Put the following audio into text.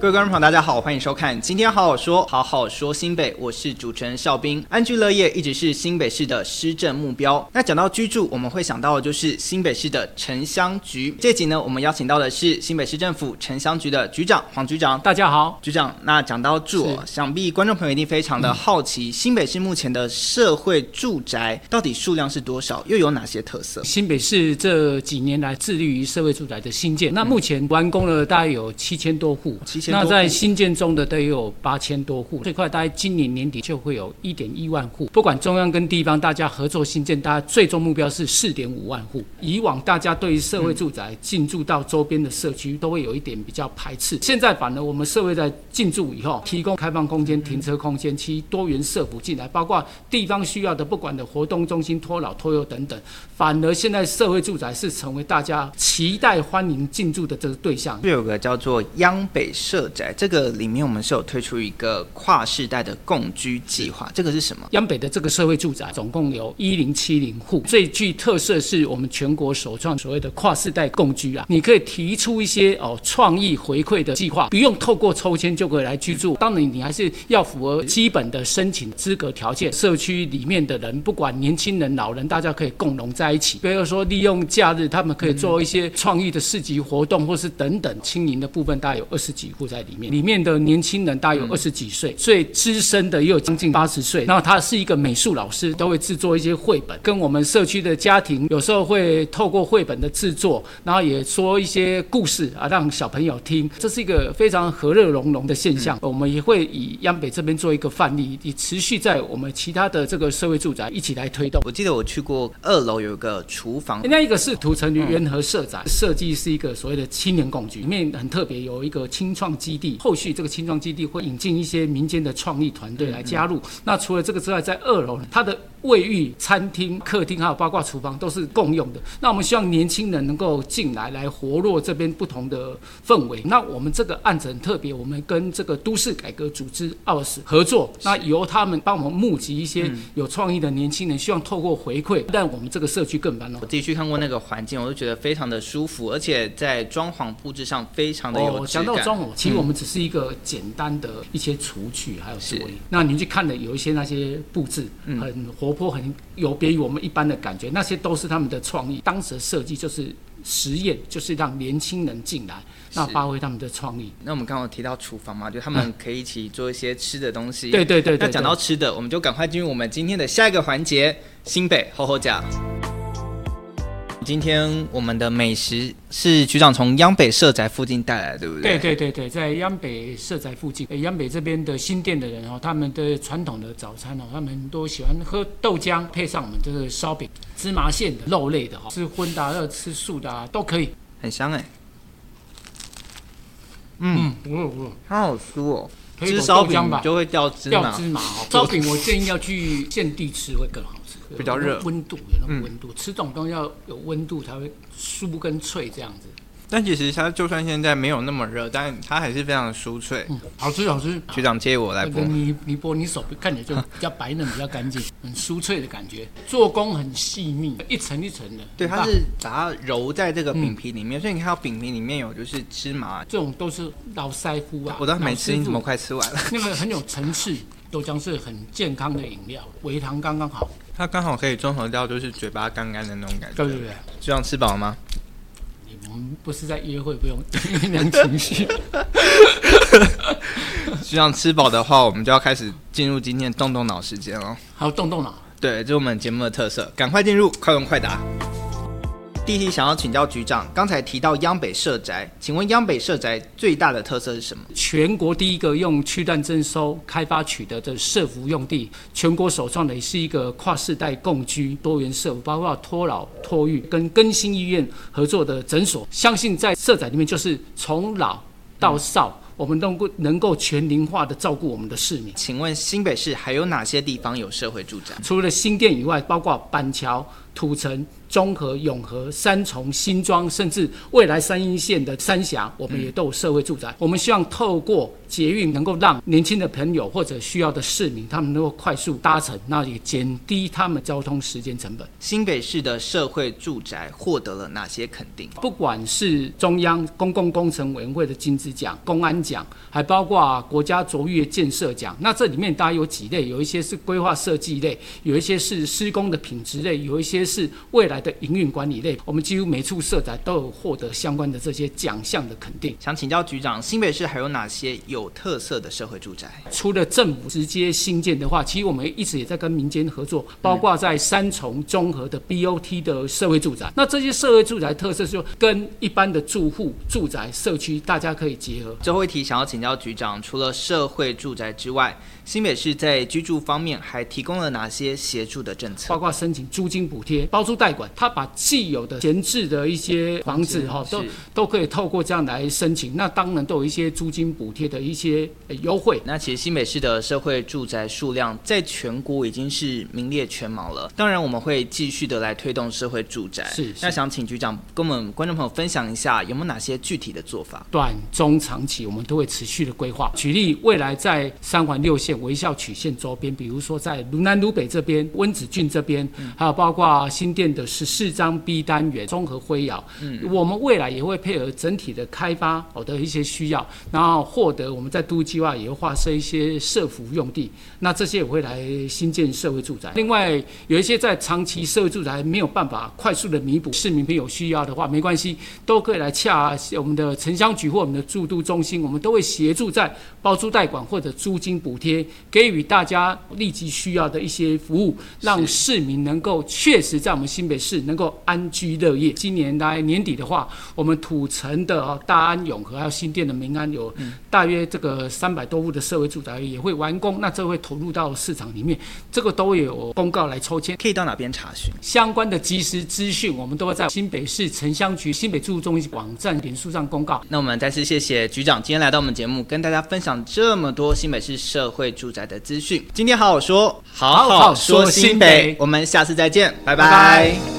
各位观众朋友，大家好，欢迎收看今天好好说，好好说新北，我是主持人邵兵。安居乐业一直是新北市的施政目标。那讲到居住，我们会想到的就是新北市的城乡局。这集呢，我们邀请到的是新北市政府城乡局的局长黄局长。大家好，局长。那讲到住，想必观众朋友一定非常的好奇，嗯、新北市目前的社会住宅到底数量是多少，又有哪些特色？新北市这几年来致力于社会住宅的新建，那目前完工了大概有七千多户。七千。那在新建中的都有八千多户，最快大概今年年底就会有一点一万户。不管中央跟地方大家合作新建，大家最终目标是四点五万户。以往大家对于社会住宅进驻到周边的社区都会有一点比较排斥，现在反而我们社会在进驻以后，提供开放空间、停车空间，其多元社服进来，包括地方需要的不管的活动中心、托老、托幼等等，反而现在社会住宅是成为大家期待欢迎进驻的这个对象。又有个叫做央北社。社宅这个里面，我们是有推出一个跨世代的共居计划，这个是什么？央北的这个社会住宅总共有一零七零户，最具特色是我们全国首创所谓的跨世代共居啊，你可以提出一些哦创意回馈的计划，不用透过抽签就可以来居住。当然，你还是要符合基本的申请资格条件。社区里面的人，不管年轻人、老人，大家可以共融在一起。比如说，利用假日，他们可以做一些创意的市集活动，或是等等。青年的部分大概有二十几户。在里面，里面的年轻人大约有二十几岁，最资深的也有将近八十岁。然后他是一个美术老师，都会制作一些绘本，跟我们社区的家庭有时候会透过绘本的制作，然后也说一些故事啊，让小朋友听。这是一个非常和乐融融的现象。我们也会以央北这边做一个范例，以持续在我们其他的这个社会住宅一起来推动。我记得我去过二楼有一个厨房，那一个是土城联合社宅，设计是一个所谓的青年共居，里面很特别，有一个青创。基地后续这个青创基地会引进一些民间的创意团队来加入。那除了这个之外，在二楼它的。卫浴、餐厅、客厅，还有包括厨房，都是共用的。那我们希望年轻人能够进来，来活络这边不同的氛围。那我们这个案子很特别，我们跟这个都市改革组织奥斯合作，那由他们帮我们募集一些有创意的年轻人，希望透过回馈，让我们这个社区更繁荣。我自己去看过那个环境，我都觉得非常的舒服，而且在装潢布置上非常的有。讲到装潢，其实我们只是一个简单的一些厨具，还有是。那您去看的有一些那些布置，很活。活泼很有别于我们一般的感觉，那些都是他们的创意。当时的设计就是实验，就是让年轻人进来，那发挥他们的创意。那我们刚刚提到厨房嘛，就他们可以一起做一些吃的东西。对对对，对。那讲到吃的，我们就赶快进入我们今天的下一个环节——新北厚厚呷。今天我们的美食是局长从央北社宅附近带来的，对不对？对对对对，在央北社宅附近，央北这边的新店的人哦，他们的传统的早餐哦，他们都喜欢喝豆浆，配上我们这个烧饼、芝麻馅的肉类的哈，吃荤的、要吃素的啊，都可以，很香哎。嗯，不错不错，它好酥哦。吃烧饼就会掉芝麻，掉芝麻哦。烧饼我建议要去现地吃会更好。比较热，温度有那种温度，嗯、吃这种东西要有温度才会酥跟脆这样子。但其实它就算现在没有那么热，但它还是非常的酥脆。嗯，好吃好吃。局长接我来剥，你你剥，你手看起来就比较白嫩，比较干净，很酥脆的感觉。做工很细腻，一层一层的。对，它是把它揉在这个饼皮里面，嗯、所以你看到饼皮里面有就是芝麻，这种都是老师傅啊。我都还没吃，你怎么快吃完了？那个很有层次，豆浆是很健康的饮料，微糖刚刚好。它刚好可以综合掉，就是嘴巴干干的那种感觉。对对对，这样吃饱了吗？我们不是在约会，不用 酝酿情绪。这样吃饱的话，我们就要开始进入今天动动脑时间了。好，动动脑。对，这是我们节目的特色，赶快进入快问快答。第一题想要请教局长，刚才提到央北社宅，请问央北社宅最大的特色是什么？全国第一个用区段征收开发取得的社服用地，全国首创的也是一个跨世代共居多元社福，包括托老、托育跟更新医院合作的诊所。相信在社宅里面，就是从老到少。嗯我们能够能够全龄化的照顾我们的市民。请问新北市还有哪些地方有社会住宅？除了新店以外，包括板桥、土城。中和、永和、三重、新庄，甚至未来三阴线的三峡，我们也都有社会住宅。嗯、我们希望透过捷运，能够让年轻的朋友或者需要的市民，他们能够快速搭乘，那也减低他们交通时间成本。新北市的社会住宅获得了哪些肯定？不管是中央公共工程委员会的金质奖、公安奖，还包括国家卓越建设奖。那这里面大概有几类？有一些是规划设计类，有一些是施工的品质类，有一些是未来的营运管理类，我们几乎每处社宅都有获得相关的这些奖项的肯定。想请教局长，新北市还有哪些有特色的社会住宅？除了政府直接新建的话，其实我们一直也在跟民间合作，包括在三重综合的 BOT 的社会住宅。嗯、那这些社会住宅特色就，跟一般的住户住宅社区大家可以结合。最后一题想要请教局长，除了社会住宅之外，新北市在居住方面还提供了哪些协助的政策？包括申请租金补贴、包租代管，他把既有的闲置的一些房子哈，都都可以透过这样来申请。那当然都有一些租金补贴的一些优惠。那其实新北市的社会住宅数量在全国已经是名列全茅了。当然我们会继续的来推动社会住宅。是，是。那想请局长跟我们观众朋友分享一下，有没有哪些具体的做法？短、中、长期我们都会持续的规划。举例，未来在三环六线。微笑曲线周边，比如说在芦南芦北这边、温子郡这边，还有包括新店的十四张 B 单元、综合辉耀，嗯，我们未来也会配合整体的开发好的一些需要，然后获得我们在都计划也会划设一些社福用地，那这些也会来新建社会住宅。另外有一些在长期社会住宅没有办法快速的弥补，市民朋友需要的话，没关系，都可以来洽我们的城乡局或我们的住都中心，我们都会协助在包租代管或者租金补贴。给予大家立即需要的一些服务，让市民能够确实在我们新北市能够安居乐业。今年来年底的话，我们土城的大安永和还有新店的民安有大约这个三百多户的社会住宅也会完工，那这会投入到市场里面，这个都有公告来抽签。可以到哪边查询相关的即时资讯？我们都会在新北市城乡局新北住都中心网站、脸书上公告。那我们再次谢谢局长今天来到我们节目，跟大家分享这么多新北市社会住宅的资讯。今天好好说，好好说新北，我们下次再见，拜拜。拜拜。